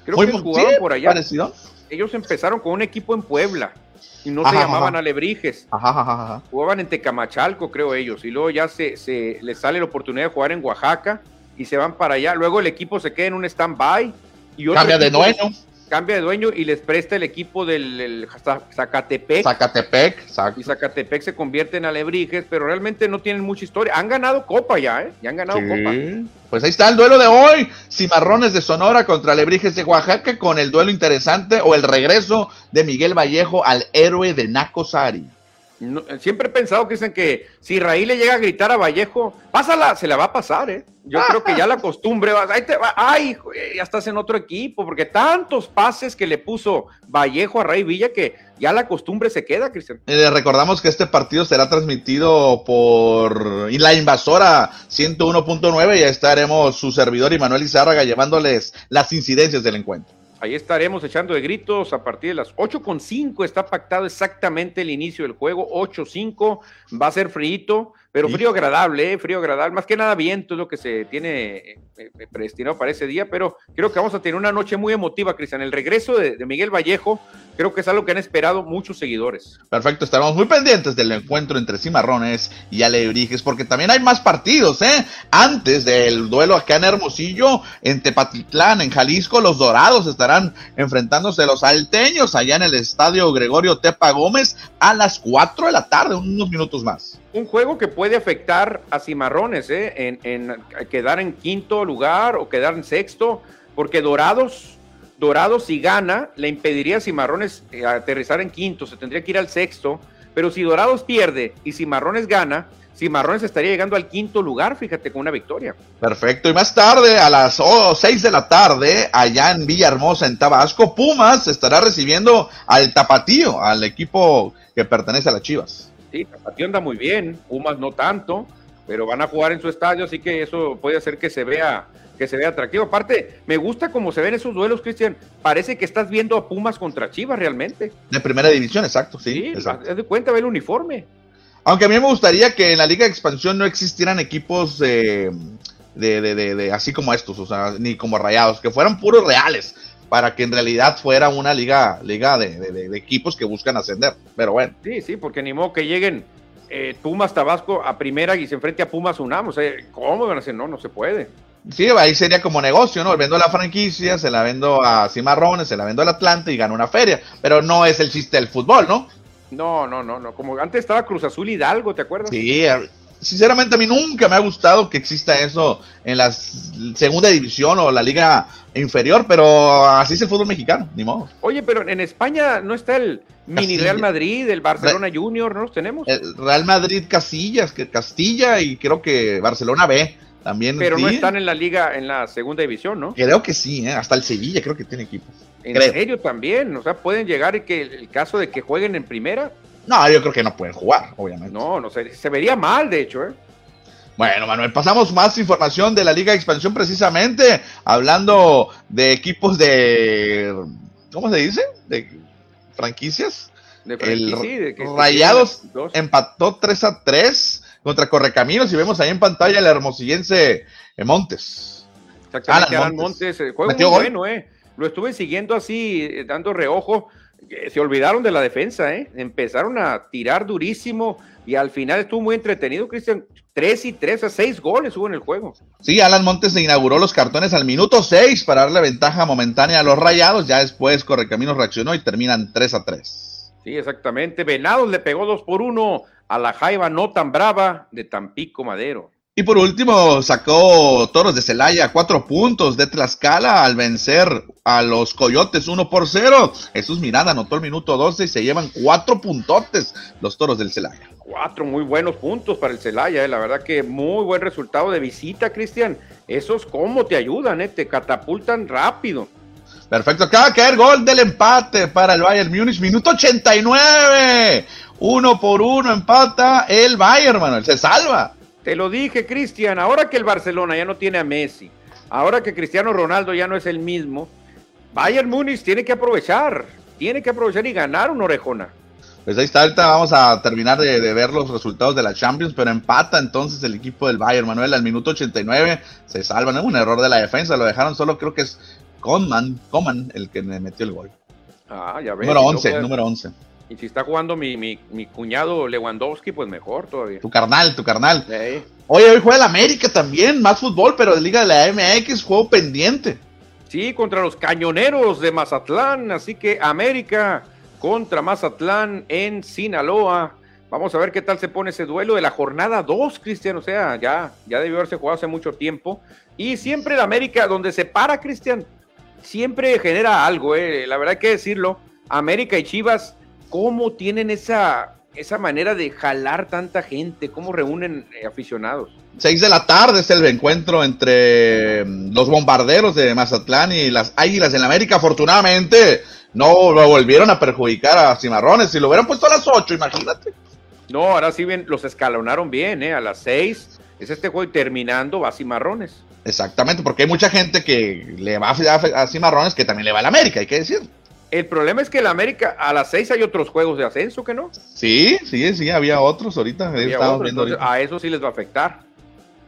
creo que jugaban por allá. Parecido. Ellos empezaron con un equipo en Puebla y no se llamaban alebrijes. Jugaban en Tecamachalco, creo ellos, y luego ya se, se les sale la oportunidad de jugar en Oaxaca y se van para allá. Luego el equipo se queda en un stand-by. Y Cambia de dueño. Cambia de dueño y les presta el equipo del Zacatepec. Zacatepec, Y Zacatepec se convierte en alebrijes, pero realmente no tienen mucha historia. Han ganado Copa ya, ¿eh? Ya han ganado Copa. Pues ahí está el duelo de hoy. Cimarrones de Sonora contra Alebrijes de Oaxaca con el duelo interesante o el regreso de Miguel Vallejo al héroe de Siempre he pensado que dicen que si Raí le llega a gritar a Vallejo, pásala, se la va a pasar, ¿eh? Yo creo que ya la costumbre va, ahí te va, ay, ya estás en otro equipo, porque tantos pases que le puso Vallejo a Ray Villa que ya la costumbre se queda, Cristian. Eh, recordamos que este partido será transmitido por la invasora 101.9 y ya estaremos su servidor y Manuel Izárraga llevándoles las incidencias del encuentro. Ahí estaremos echando de gritos a partir de las 8.5. Está pactado exactamente el inicio del juego. 8.5. Va a ser frío pero frío agradable, ¿eh? frío agradable. Más que nada viento es lo que se tiene eh, eh, predestinado para ese día, pero creo que vamos a tener una noche muy emotiva, Cristian. El regreso de, Miguel Vallejo creo que es algo que han esperado muchos seguidores. Perfecto, estaremos muy pendientes del encuentro entre Cimarrones y Alebrijes, porque también hay más partidos, ¿eh? Antes del duelo acá en Hermosillo, en Tepatitlán, en Jalisco, los Dorados estarán enfrentándose a los alteños allá en el estadio Gregorio Tepa Gómez a las 4 de la tarde, unos minutos más un juego que puede afectar a Cimarrones, ¿eh? en, quedar en quinto lugar o quedar en sexto, porque Dorados, Dorados si gana, le impediría a Cimarrones eh, aterrizar en quinto, se tendría que ir al sexto, pero si Dorados pierde y Cimarrones gana, Cimarrones estaría llegando al quinto lugar, fíjate, con una victoria. Perfecto, y más tarde, a las oh, seis de la tarde, allá en Villahermosa, en Tabasco, Pumas estará recibiendo al Tapatío, al equipo que pertenece a las Chivas. Sí, Tapatío anda muy bien, Pumas no tanto, pero van a jugar en su estadio, así que eso puede hacer que se vea que se vea atractivo. Aparte, me gusta cómo se ven esos duelos, Cristian. Parece que estás viendo a Pumas contra Chivas realmente. De primera división, exacto, sí. sí de cuenta, ve el uniforme. Aunque a mí me gustaría que en la Liga de Expansión no existieran equipos de, de, de, de así como estos, o sea, ni como rayados, que fueran puros reales para que en realidad fuera una liga, liga de, equipos que buscan ascender. Pero bueno. Sí, sí, porque ni modo que lleguen eh, Pumas Tabasco a primera y se enfrente a Pumas Unam. O sea, ¿cómo van a decir? No, no se puede. Sí, ahí sería como negocio, ¿no? Vendo la franquicia, se la vendo a Cimarrones, se la vendo al Atlante y gano una feria. Pero no es el chiste del fútbol, ¿no? No, no, no, no. Como antes estaba Cruz Azul Hidalgo, ¿te acuerdas? Sí, sinceramente a mí nunca me ha gustado que exista eso en la segunda división o la liga inferior, pero así es el fútbol mexicano, ni modo. Oye, pero en España no está el mini Real Madrid, el Barcelona Junior, ¿no los tenemos? El Real Madrid Casillas, que Castilla y creo que Barcelona B. También, pero no están en la liga, en la segunda división, ¿no? Creo que sí, ¿eh? hasta el Sevilla creo que tiene equipos. ¿En serio también? O sea, pueden llegar y que el caso de que jueguen en primera. No, yo creo que no pueden jugar, obviamente. No, no sé, se vería mal, de hecho, ¿eh? Bueno, Manuel, pasamos más información de la Liga de Expansión precisamente, hablando de equipos de, ¿cómo se dice? De franquicias. De el Rayados empató 3 a 3 contra Correcaminos y vemos ahí en pantalla el hermosillense Montes. Exactamente, Alan Montes, el juego muy bueno, eh. Lo estuve siguiendo así, eh, dando reojo se olvidaron de la defensa, ¿eh? Empezaron a tirar durísimo y al final estuvo muy entretenido, Cristian. Tres y tres a seis goles hubo en el juego. Sí, Alan Montes se inauguró los cartones al minuto seis para darle ventaja momentánea a los rayados. Ya después Correcaminos reaccionó y terminan tres a tres. Sí, exactamente. Venados le pegó dos por uno a la Jaiba no tan brava de Tampico Madero. Y por último, sacó Toros de Celaya cuatro puntos de Tlaxcala al vencer a los Coyotes uno por cero. Jesús Miranda anotó el minuto 12 y se llevan cuatro puntotes los Toros del Celaya. Cuatro muy buenos puntos para el Celaya, eh. la verdad que muy buen resultado de visita, Cristian. Esos cómo te ayudan, eh? te catapultan rápido. Perfecto, acaba de caer gol del empate para el Bayern Múnich, minuto 89. Uno por uno empata el Bayern, Manuel, se salva. Te lo dije, Cristian, ahora que el Barcelona ya no tiene a Messi, ahora que Cristiano Ronaldo ya no es el mismo, Bayern Múnich tiene que aprovechar, tiene que aprovechar y ganar una orejona. Pues ahí está, ahorita vamos a terminar de, ver los resultados de la Champions, pero empata entonces el equipo del Bayern, Manuel, al minuto 89 se salvan, es un error de la defensa, lo dejaron solo, creo que es Coman, Coman el que me metió el gol. Ah, ya ves. Número 11, número 11. Y si está jugando mi, mi, mi, cuñado Lewandowski, pues mejor todavía. Tu carnal, tu carnal. Oye, hoy juega el América también, más fútbol, pero de Liga de la MX, juego pendiente. Sí, contra los cañoneros de Mazatlán. Así que América contra Mazatlán en Sinaloa. Vamos a ver qué tal se pone ese duelo de la jornada 2, Cristian. O sea, ya, ya debió haberse jugado hace mucho tiempo. Y siempre el América, donde se para, Cristian, siempre genera algo, eh. la verdad hay que decirlo. América y Chivas cómo tienen esa, esa manera de jalar tanta gente, cómo reúnen eh, aficionados. Seis de la tarde es el encuentro entre mm, los bombarderos de Mazatlán y las Águilas en América. Afortunadamente no lo volvieron a perjudicar a Cimarrones. Si lo hubieran puesto a las ocho, imagínate. No, ahora sí bien, los escalonaron bien, ¿eh? A las seis es este juego y terminando va a Cimarrones. Exactamente, porque hay mucha gente que le va a, a Cimarrones que también le va a la América, hay que decir. El problema es que el América a las seis hay otros juegos de ascenso, ¿que no? Sí, sí, sí, había otros ahorita. A eso sí les va a afectar.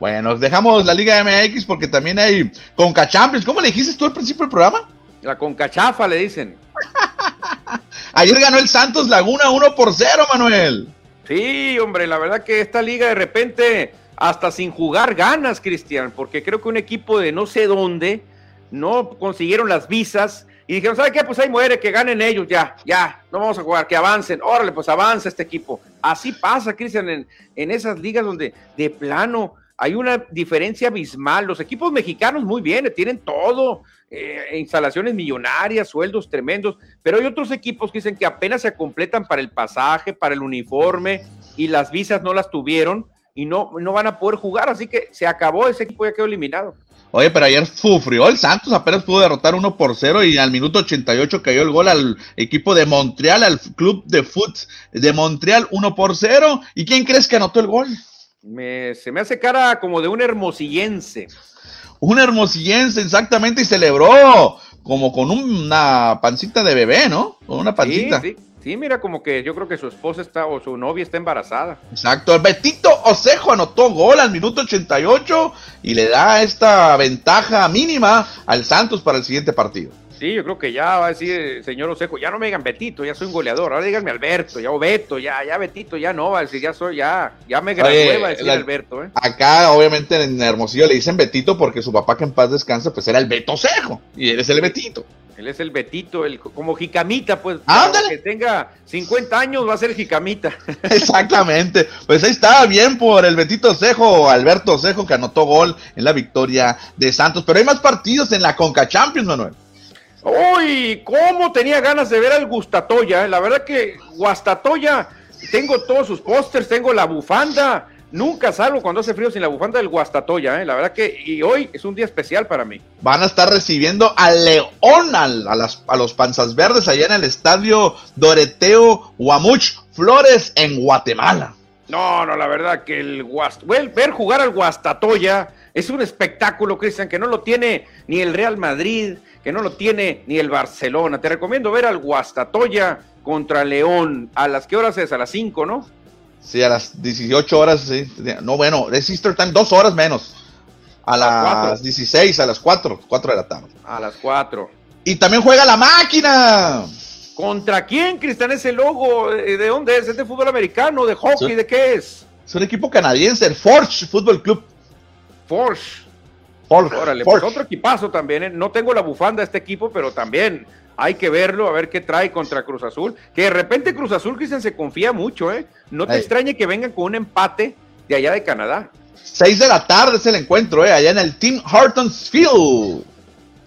Bueno, dejamos la Liga MX porque también hay Conca Champions. ¿Cómo le dijiste tú al principio del programa? La Concachafa le dicen. Ayer ganó el Santos Laguna 1 por 0, Manuel. Sí, hombre, la verdad que esta liga de repente, hasta sin jugar ganas, Cristian, porque creo que un equipo de no sé dónde no consiguieron las visas y dijeron, ¿sabe qué? Pues ahí muere, que ganen ellos, ya, ya, no vamos a jugar, que avancen, órale, pues avanza este equipo. Así pasa, Cristian, en, en esas ligas donde de plano hay una diferencia abismal. Los equipos mexicanos muy bien, tienen todo, eh, instalaciones millonarias, sueldos tremendos, pero hay otros equipos que dicen que apenas se completan para el pasaje, para el uniforme y las visas no las tuvieron y no, no van a poder jugar, así que se acabó, ese equipo ya quedó eliminado. Oye, pero ayer sufrió el Santos, apenas pudo derrotar 1 por 0 y al minuto 88 cayó el gol al equipo de Montreal, al club de foot de Montreal 1 por 0. ¿Y quién crees que anotó el gol? se me hace cara como de un hermosillense. Un hermosillense, exactamente, y celebró como con una pancita de bebé, ¿no? Con una pancita. Sí, sí. Sí, mira, como que yo creo que su esposa está o su novia está embarazada. Exacto, el Betito Osejo anotó gol al minuto 88 y le da esta ventaja mínima al Santos para el siguiente partido. Sí, yo creo que ya va a decir señor Osejo, ya no me digan Betito, ya soy un goleador, ahora díganme Alberto, ya o Beto, ya, ya Betito, ya no, va a decir, ya soy, ya, ya me gradué, va a decir Alberto, ¿eh? Acá, obviamente, en Hermosillo le dicen Betito porque su papá que en paz descansa, pues era el Beto Osejo, y él es el Betito. Él es el Betito, el, como Jicamita, pues. Ándale. Que tenga 50 años va a ser Jicamita. Exactamente. Pues ahí está, bien por el Betito Cejo, Alberto Cejo, que anotó gol en la victoria de Santos. Pero hay más partidos en la Conca Champions, Manuel. Uy, cómo tenía ganas de ver al Gustatoya. Eh. La verdad que Guastatoya, tengo todos sus pósters, tengo la bufanda. Nunca salgo cuando hace frío sin la bufanda del Guastatoya. ¿eh? La verdad que, y hoy es un día especial para mí. Van a estar recibiendo a León, a, las, a los Panzas Verdes, allá en el estadio Doreteo Huamuch Flores, en Guatemala. No, no, la verdad que el Guast... ver jugar al Guastatoya es un espectáculo, Cristian, que no lo tiene ni el Real Madrid, que no lo tiene ni el Barcelona. Te recomiendo ver al Guastatoya contra León. ¿A las qué horas es? A las 5, ¿no? Sí, a las 18 horas, sí. No, bueno, es Easter Time, dos horas menos. A, las 16, a las 4, 4 de la tarde. A las 4. Y también juega la máquina. ¿Contra quién, Cristian, ese logo? ¿De dónde es? ¿Es de fútbol americano? ¿De hockey? ¿De qué es? Es un equipo canadiense, el Forge Football Club. Forge. Órale, pues otro equipazo también. ¿eh? No tengo la bufanda de este equipo, pero también hay que verlo, a ver qué trae contra Cruz Azul. Que de repente Cruz Azul, Cristian, se confía mucho, ¿eh? No te extrañe que vengan con un empate de allá de Canadá. Seis de la tarde es el encuentro, ¿eh? Allá en el Team Hortons Field.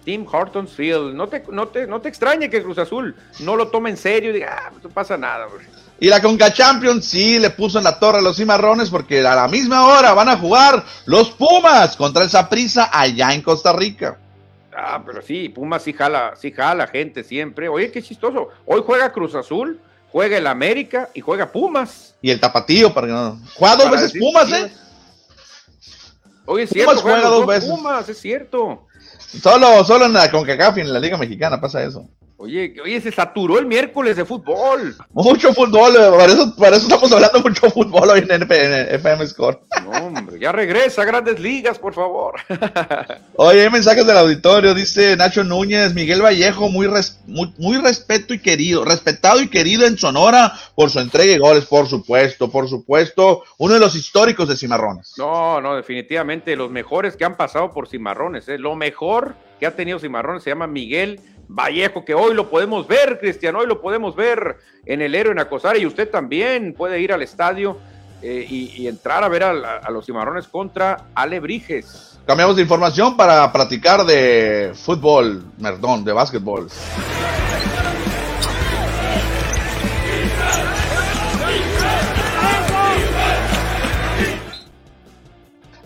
Team Hortons Field. No te, no te, no te extrañe que Cruz Azul no lo tome en serio y diga, ah, pues no pasa nada, güey. Y la Conca Champions sí le puso en la torre a los cimarrones porque a la misma hora van a jugar los Pumas contra el Saprissa allá en Costa Rica. Ah, pero sí, Pumas sí jala, sí jala gente siempre. Oye, qué chistoso. Hoy juega Cruz Azul, juega el América y juega Pumas. Y el Tapatío, para que no. Juega dos veces Pumas, ¿eh? Oye, es cierto, juega, dos, veces. Pumas, es cierto. Solo, solo en la CONCACAF y en la Liga Mexicana pasa eso. Oye, oye, se saturó el miércoles de fútbol. Mucho fútbol, eh, para eso, para eso estamos hablando mucho fútbol hoy en, FM Score. No, hombre, ya regresa a Grandes Ligas, por favor. Oye, hay mensajes del auditorio, dice Nacho Núñez, Miguel Vallejo, muy, muy, muy, respeto y querido, respetado y querido en Sonora por su entrega y goles, por supuesto, por supuesto, uno de los históricos de Cimarrones. No, no, definitivamente, los mejores que han pasado por Cimarrones, ¿eh? lo mejor que ha tenido Cimarrones se llama Miguel Vallejo, que hoy lo podemos ver, Cristian, hoy lo podemos ver en el héroe en Acosar y usted también puede ir al estadio eh, y, entrar a ver a, los cimarrones contra Alebrijes. Cambiamos de información para platicar de fútbol, perdón, de básquetbol.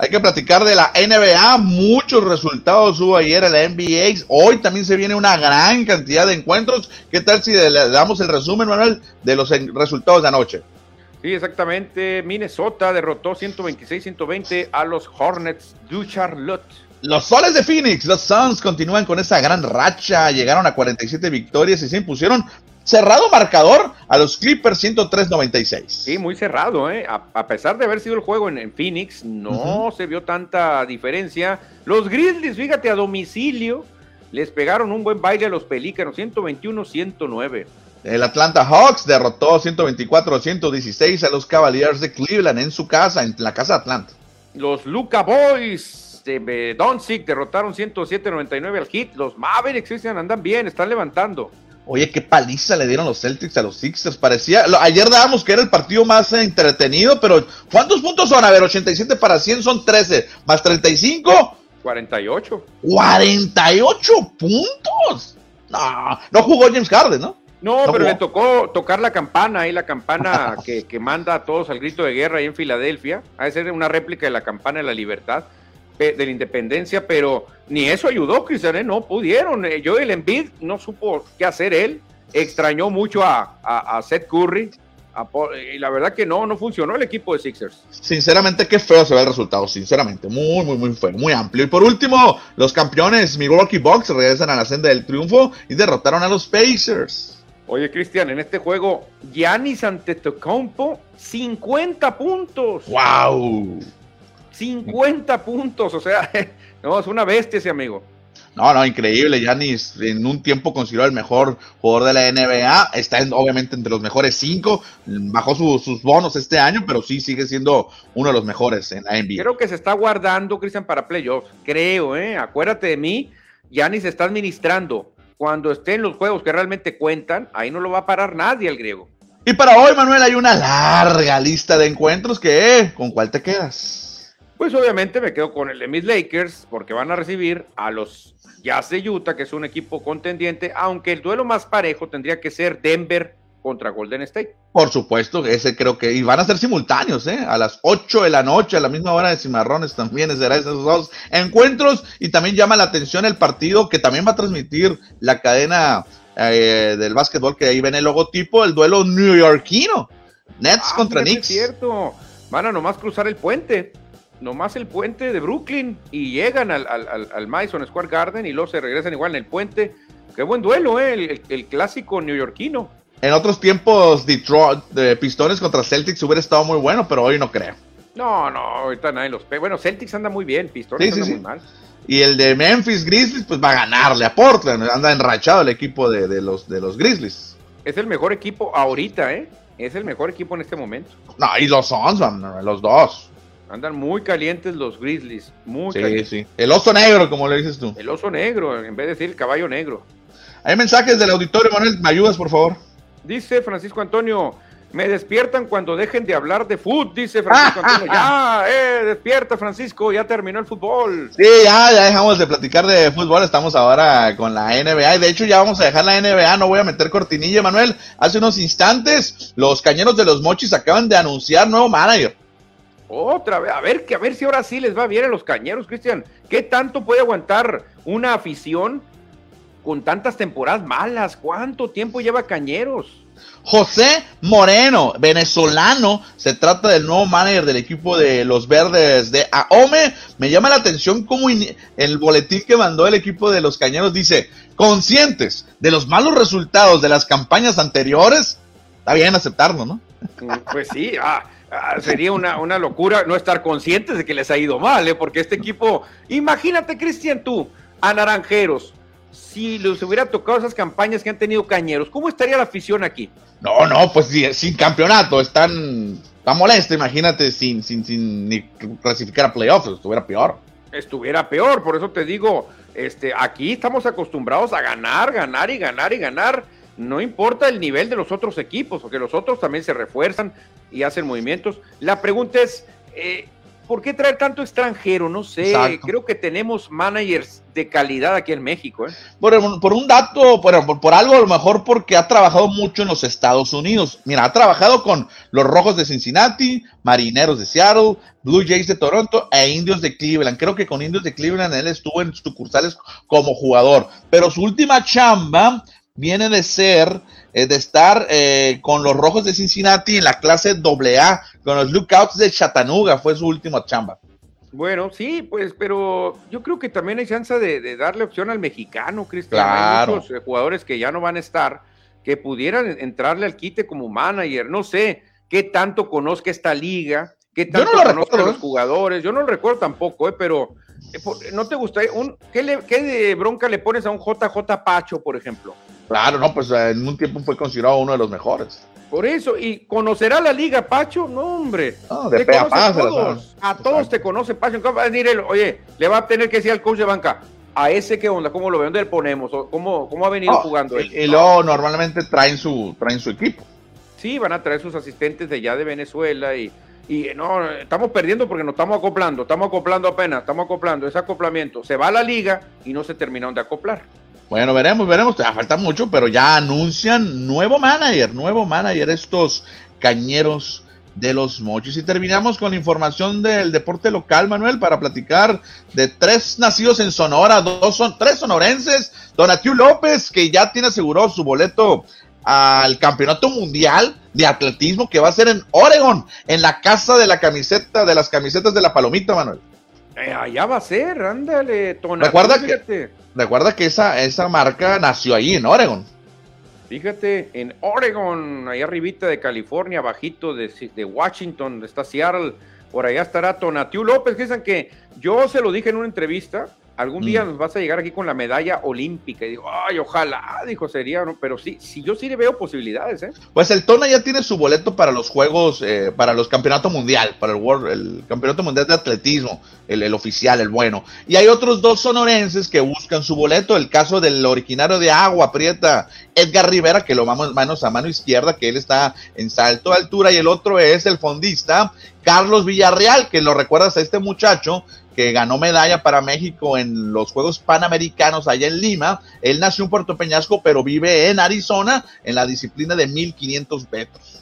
Hay que platicar de la NBA. Muchos resultados hubo ayer en la NBA. Hoy también se viene una gran cantidad de encuentros. ¿Qué tal si le damos el resumen, Manuel, de los resultados de anoche? Sí, exactamente. Minnesota derrotó 126-120 a los Hornets de Charlotte. Los soles de Phoenix, los Suns, continúan con esa gran racha. Llegaron a 47 victorias y se impusieron cerrado marcador a los Clippers 103-96. Sí, muy cerrado, ¿eh? A, pesar de haber sido el juego en, Phoenix, no se vio tanta diferencia. Los Grizzlies, fíjate, a domicilio, les pegaron un buen baile a los Pelícanos, 121-109. El Atlanta Hawks derrotó 124-116 a los Cavaliers de Cleveland en su casa, en la casa de Atlanta. Los Luca Boys de Doncic derrotaron 107-99 al Heat. Los Mavericks andan bien, están levantando. Oye, qué paliza le dieron los Celtics a los Sixers. Parecía, ayer dábamos que era el partido más entretenido, pero ¿cuántos puntos son? A ver, 87 para 100 son 13, más 35. 48. 48 puntos. No, no jugó James Harden, ¿no? No, pero le tocó tocar la campana, ahí la campana que, que, manda a todos al grito de guerra ahí en Filadelfia. Ha de ser una réplica de la campana de la libertad de la independencia, pero ni eso ayudó, Cristian, ¿eh? no pudieron. Eh, Joel Embiid no supo qué hacer él, extrañó mucho a, a, Seth Curry, y la verdad que no, no funcionó el equipo de Sixers. Sinceramente, qué feo se ve el resultado, sinceramente, muy, muy, muy feo, muy amplio. Y por último, los campeones Milwaukee Bucks regresan a la senda del triunfo y derrotaron a los Pacers. Oye, Cristian, en este juego, Giannis Antetokounmpo, 50 puntos. ¡Wow! 50 puntos, o sea, no, es una bestia ese amigo. No, no, increíble. Yanis en un tiempo consideró el mejor jugador de la NBA. Está obviamente entre los mejores cinco. Bajó sus bonos este año, pero sí sigue siendo uno de los mejores en la NBA. Creo que se está guardando, Cristian, para playoffs. Creo, ¿eh? Acuérdate de mí. Yanis está administrando. Cuando esté en los juegos que realmente cuentan, ahí no lo va a parar nadie el griego. Y para hoy, Manuel, hay una larga lista de encuentros que, ¿con cuál te quedas? Pues obviamente me quedo con el de mis Lakers, porque van a recibir a los Jazz de Utah, que es un equipo contendiente, aunque el duelo más parejo tendría que ser Denver contra Golden State. Por supuesto, ese creo que, y van a ser simultáneos, ¿eh? A las 8 de la noche, a la misma hora de Cimarrones también será esos dos encuentros, y también llama la atención el partido que también va a transmitir la cadena eh, del básquetbol, que ahí ven el logotipo, el duelo newyorkino, Nets ah, contra Knicks. Es cierto, van a nomás cruzar el puente nomás el puente de Brooklyn y llegan al, al, Madison Square Garden y luego se regresan igual en el puente. Qué buen duelo, ¿eh? el, clásico neoyorquino. En otros tiempos, Detroit, de Pistones contra Celtics hubiera estado muy bueno, pero hoy no creo. No, no, ahorita nadie los pega. Bueno, Celtics anda muy bien, Pistones anda muy mal. Y el de Memphis Grizzlies, pues va a ganarle a Portland. Anda enrachado el equipo de, de, los, de los Grizzlies. Es el mejor equipo ahorita, ¿eh? Es el mejor equipo en este momento. No, y los Suns, los dos. Andan muy calientes los Grizzlies. Muy sí, sí. El oso negro, como le dices tú. El oso negro, en vez de decir el caballo negro. Hay mensajes del auditorio, Manuel. ¿Me ayudas, por favor? Dice Francisco Antonio. Me despiertan cuando dejen de hablar de fútbol, dice Francisco Antonio. Ya, eh, despierta, Francisco, ya terminó el fútbol. Sí, ya, ya dejamos de platicar de fútbol, estamos ahora con la NBA y de hecho ya vamos a dejar la NBA, no voy a meter cortinilla, Manuel. Hace unos instantes, los cañeros de los mochis acaban de anunciar nuevo manager. Otra vez, a ver, que a ver si ahora sí les va bien a los cañeros, Cristian. ¿Qué tanto puede aguantar una afición con tantas temporadas malas? ¿Cuánto tiempo lleva Cañeros? José Moreno, venezolano, se trata del nuevo manager del equipo de los Verdes de AOME. Me llama la atención cómo el boletín que mandó el equipo de los Cañeros dice, conscientes de los malos resultados de las campañas anteriores, está bien aceptarlo, ¿no? Pues sí, ah, Ah, sería una, una, locura no estar conscientes de que les ha ido mal, ¿eh? porque este equipo, imagínate, Cristian, tú, a Naranjeros, si les hubiera tocado esas campañas que han tenido Cañeros, ¿cómo estaría la afición aquí? No, no, pues sin campeonato, están, está molesto, imagínate, sin, sin, sin ni clasificar a playoffs, estuviera peor. Estuviera peor, por eso te digo, este, aquí estamos acostumbrados a ganar, ganar y ganar y ganar no importa el nivel de los otros equipos, porque los otros también se refuerzan y hacen movimientos. La pregunta es, eh, ¿por qué traer tanto extranjero? No sé, creo que tenemos managers de calidad aquí en México. ¿eh? Por, un dato, por, por, algo, a lo mejor porque ha trabajado mucho en los Estados Unidos. Mira, ha trabajado con los Rojos de Cincinnati, Marineros de Seattle, Blue Jays de Toronto e Indios de Cleveland. Creo que con Indios de Cleveland él estuvo en sucursales como jugador, pero su última chamba viene de ser, eh, de estar eh, con los Rojos de Cincinnati en la clase AA, con los Lookouts de Chattanooga, fue su última chamba. Bueno, sí, pues, pero yo creo que también hay chance de, darle opción al mexicano, Cristian. Hay muchos eh, jugadores que ya no van a estar, que pudieran entrarle al quite como manager. No sé qué tanto conozca esta liga, qué tanto conozca a los jugadores. Yo no lo recuerdo tampoco, eh, pero ¿no te gustaría? Un, ¿qué, ¿Qué de bronca le pones a un JJ Pacho, por ejemplo? Claro, no, pues en un tiempo fue considerado uno de los mejores. Por eso, ¿y conocerá la liga, Pacho? No, hombre. No, de a, todos. A todos te conoce Pacho. Va a decir oye, le va a tener que decir al coach de banca, a ese qué onda, cómo lo ve, dónde le ponemos, cómo, cómo ha venido jugando él. Y, luego normalmente traen su, traen su equipo. Sí, van a traer sus asistentes de allá de Venezuela y, y no, estamos perdiendo porque nos estamos acoplando, estamos acoplando apenas, estamos acoplando, ese acoplamiento. Se va a la liga y no se terminaron de acoplar. Bueno, veremos, veremos. Falta mucho, pero ya anuncian nuevo manager, nuevo manager estos cañeros de los mochis. Y terminamos con la información del deporte local, Manuel, para platicar de tres nacidos en Sonora, dos son tres sonorenses. Donatiu López, que ya tiene asegurado su boleto al campeonato mundial de atletismo que va a ser en Oregon, en la casa de la camiseta, de las camisetas de la palomita, Manuel. Eh, allá va a ser, ándale, Donatiu, Recuerda que recuerda que esa, esa marca nació ahí en Oregon. Fíjate, en Oregon, ahí arribita de California, bajito de, de Washington, está Seattle, por allá estará Tonatiu López, que dicen que yo se lo dije en una entrevista, algún día mm. nos vas a llegar aquí con la medalla olímpica. Y digo, ay, ojalá, dijo, sería, ¿no? pero sí, sí, yo sí le veo posibilidades, ¿eh? Pues el Tona ya tiene su boleto para los Juegos, eh, para los Campeonatos Mundial, para el World, el Campeonato Mundial de Atletismo, el, el, oficial, el bueno. Y hay otros dos sonorenses que buscan su boleto, el caso del originario de Agua Prieta, Edgar Rivera, que lo vamos manos a mano izquierda, que él está en salto de altura, y el otro es el fondista Carlos Villarreal, que lo recuerdas a este muchacho que ganó medalla para México en los Juegos Panamericanos allá en Lima. Él nació en Puerto Peñasco, pero vive en Arizona en la disciplina de 1500 metros.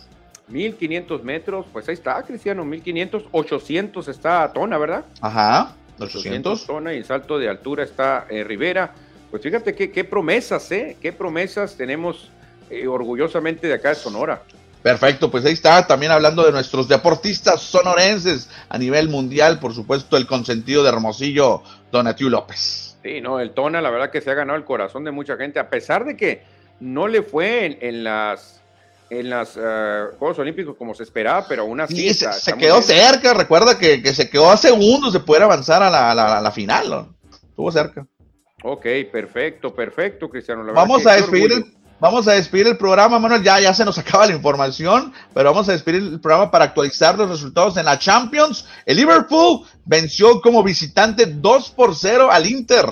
1500 metros, pues ahí está, Cristiano, 1500, 800 está Tona, ¿verdad? Ajá, 800. Tona y el salto de altura está eh, Rivera. Pues fíjate qué, qué promesas, ¿eh? Qué promesas tenemos eh, orgullosamente de acá de Sonora. Perfecto, pues ahí está, también hablando de nuestros deportistas sonorenses a nivel mundial, por supuesto, el consentido de Hermosillo, Donatiu López. Sí, no, el Tona, la verdad que se ha ganado el corazón de mucha gente, a pesar de que no le fue en, las en los eh, Juegos Olímpicos como se esperaba, pero aún así. Sí, se, quedó cerca, recuerda que, se quedó a segundos de poder avanzar a la, final, estuvo cerca. Ok, perfecto, perfecto, Cristiano. Vamos a despedir el Vamos a despedir el programa, Manuel. Ya, ya se nos acaba la información, pero vamos a despedir el programa para actualizar los resultados en la Champions. El Liverpool venció como visitante 2 por 0 al Inter.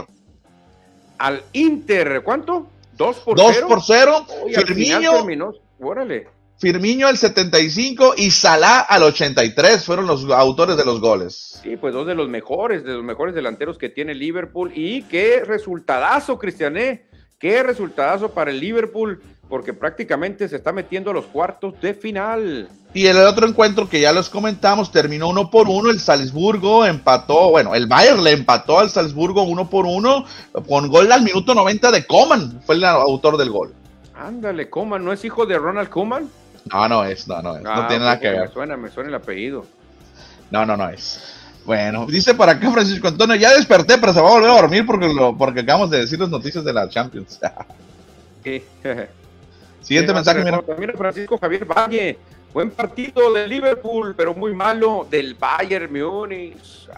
Al Inter, ¿cuánto? 2 por 0. 2 por 0. Firmino. Órale. Firmino al 75 y Salah al 83 fueron los autores de los goles. Sí, pues dos de los mejores, de los mejores delanteros que tiene Liverpool. Y qué resultadazo, Cristiané Qué resultado para el Liverpool, porque prácticamente se está metiendo a los cuartos de final. Y el otro encuentro que ya los comentamos terminó uno por uno. El Salzburgo empató, bueno, el Bayern le empató al Salzburgo uno por uno con gol al minuto 90 de Coman. Fue el autor del gol. Ándale, Coman, ¿no es hijo de Ronald Coman? No, no es, no, no es. no ah, tiene nada que ver. Me suena, me suena el apellido. No, no, no es. Bueno, dice por acá Francisco Antonio, ya desperté, pero se va a volver a dormir porque, lo, porque acabamos de decir las noticias de la Champions. Siguiente mensaje, mira. También Francisco Javier Valle, buen partido del Liverpool, pero muy malo del Bayern Múnich.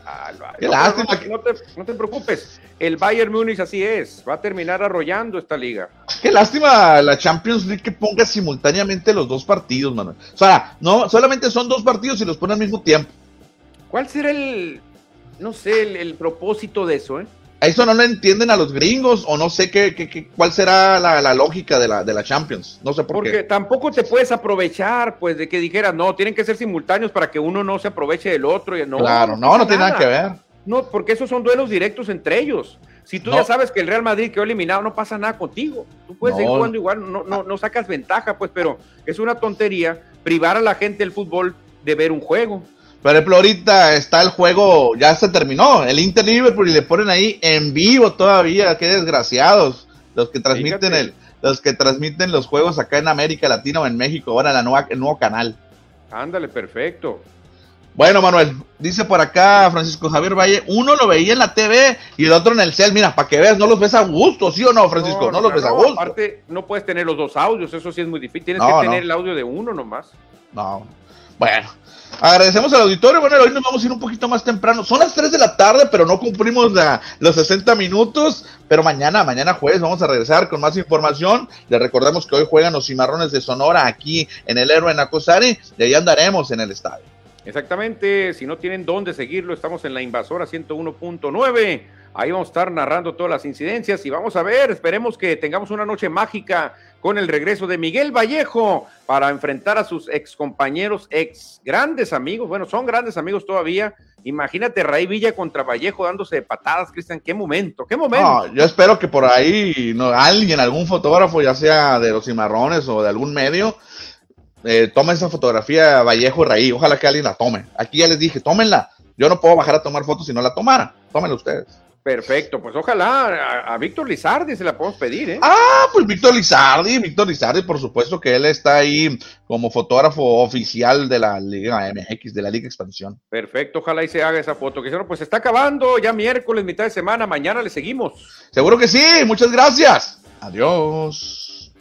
Qué lástima. No, te, no, te, preocupes, el Bayern Múnich así es, va a terminar arrollando esta liga. Qué lástima la Champions League que ponga simultáneamente los dos partidos, mano. O sea, no, solamente son dos partidos y los pone al mismo tiempo. ¿Cuál será el, no sé, el, propósito de eso, eh? Eso no lo entienden a los gringos o no sé qué, qué, cuál será la, lógica de la, de la Champions. No sé por Porque qué. Porque tampoco te puedes aprovechar, pues, de que dijeras, no, tienen que ser simultáneos para que uno no se aproveche del otro. Y no, claro, no, no, tiene nada que ver. No, porque esos son duelos directos entre ellos. Si tú ya sabes que el Real Madrid quedó eliminado, no pasa nada contigo. Tú puedes seguir jugando igual, no, no, no sacas ventaja, pues, pero es una tontería privar a la gente del fútbol de ver un juego. Por ejemplo, ahorita está el juego, ya se terminó, el Inter Liverpool y le ponen ahí en vivo todavía, qué desgraciados los que transmiten el, los que transmiten los juegos acá en América Latina o en México, ahora la nueva, el nuevo canal. Ándale, perfecto. Bueno, Manuel, dice por acá Francisco Javier Valle, uno lo veía en la TV y el otro en el cel, mira, para que veas, no los ves a gusto, ¿sí o no, Francisco? No, los ves a gusto. Aparte, no puedes tener los dos audios, eso sí es muy difícil, tienes que tener el audio de uno nomás. No, bueno, Agradecemos al auditorio. Bueno, hoy nos vamos a ir un poquito más temprano. Son las 3 de la tarde, pero no cumplimos los 60 minutos. Pero mañana, mañana jueves, vamos a regresar con más información. Les recordamos que hoy juegan los cimarrones de Sonora aquí en el Héroe Nacosari. Y ahí andaremos en el estadio. Exactamente. Si no tienen dónde seguirlo, estamos en la invasora 101.9. Ahí vamos a estar narrando todas las incidencias y vamos a ver, esperemos que tengamos una noche mágica con el regreso de Miguel Vallejo para enfrentar a sus ex compañeros, ex grandes amigos, bueno, son grandes amigos todavía. Imagínate Ray Villa contra Vallejo dándose patadas, Cristian, qué momento, qué momento. yo espero que por ahí no, alguien, algún fotógrafo, ya sea de los cimarrones o de algún medio, eh, tome esa fotografía Vallejo Ray, ojalá que alguien la tome. Aquí ya les dije, tómenla. Yo no puedo bajar a tomar fotos si no la tomara. Tómenla ustedes. Perfecto, pues ojalá a, Víctor Lizardi se la podemos pedir, ¿eh? Ah, pues Víctor Lizardi, Víctor Lizardi, por supuesto que él está ahí como fotógrafo oficial de la Liga MX, de la Liga Expansión. Perfecto, ojalá y se haga esa foto. Que pues está acabando ya miércoles, mitad de semana, mañana le seguimos. Seguro que sí, muchas gracias. Adiós.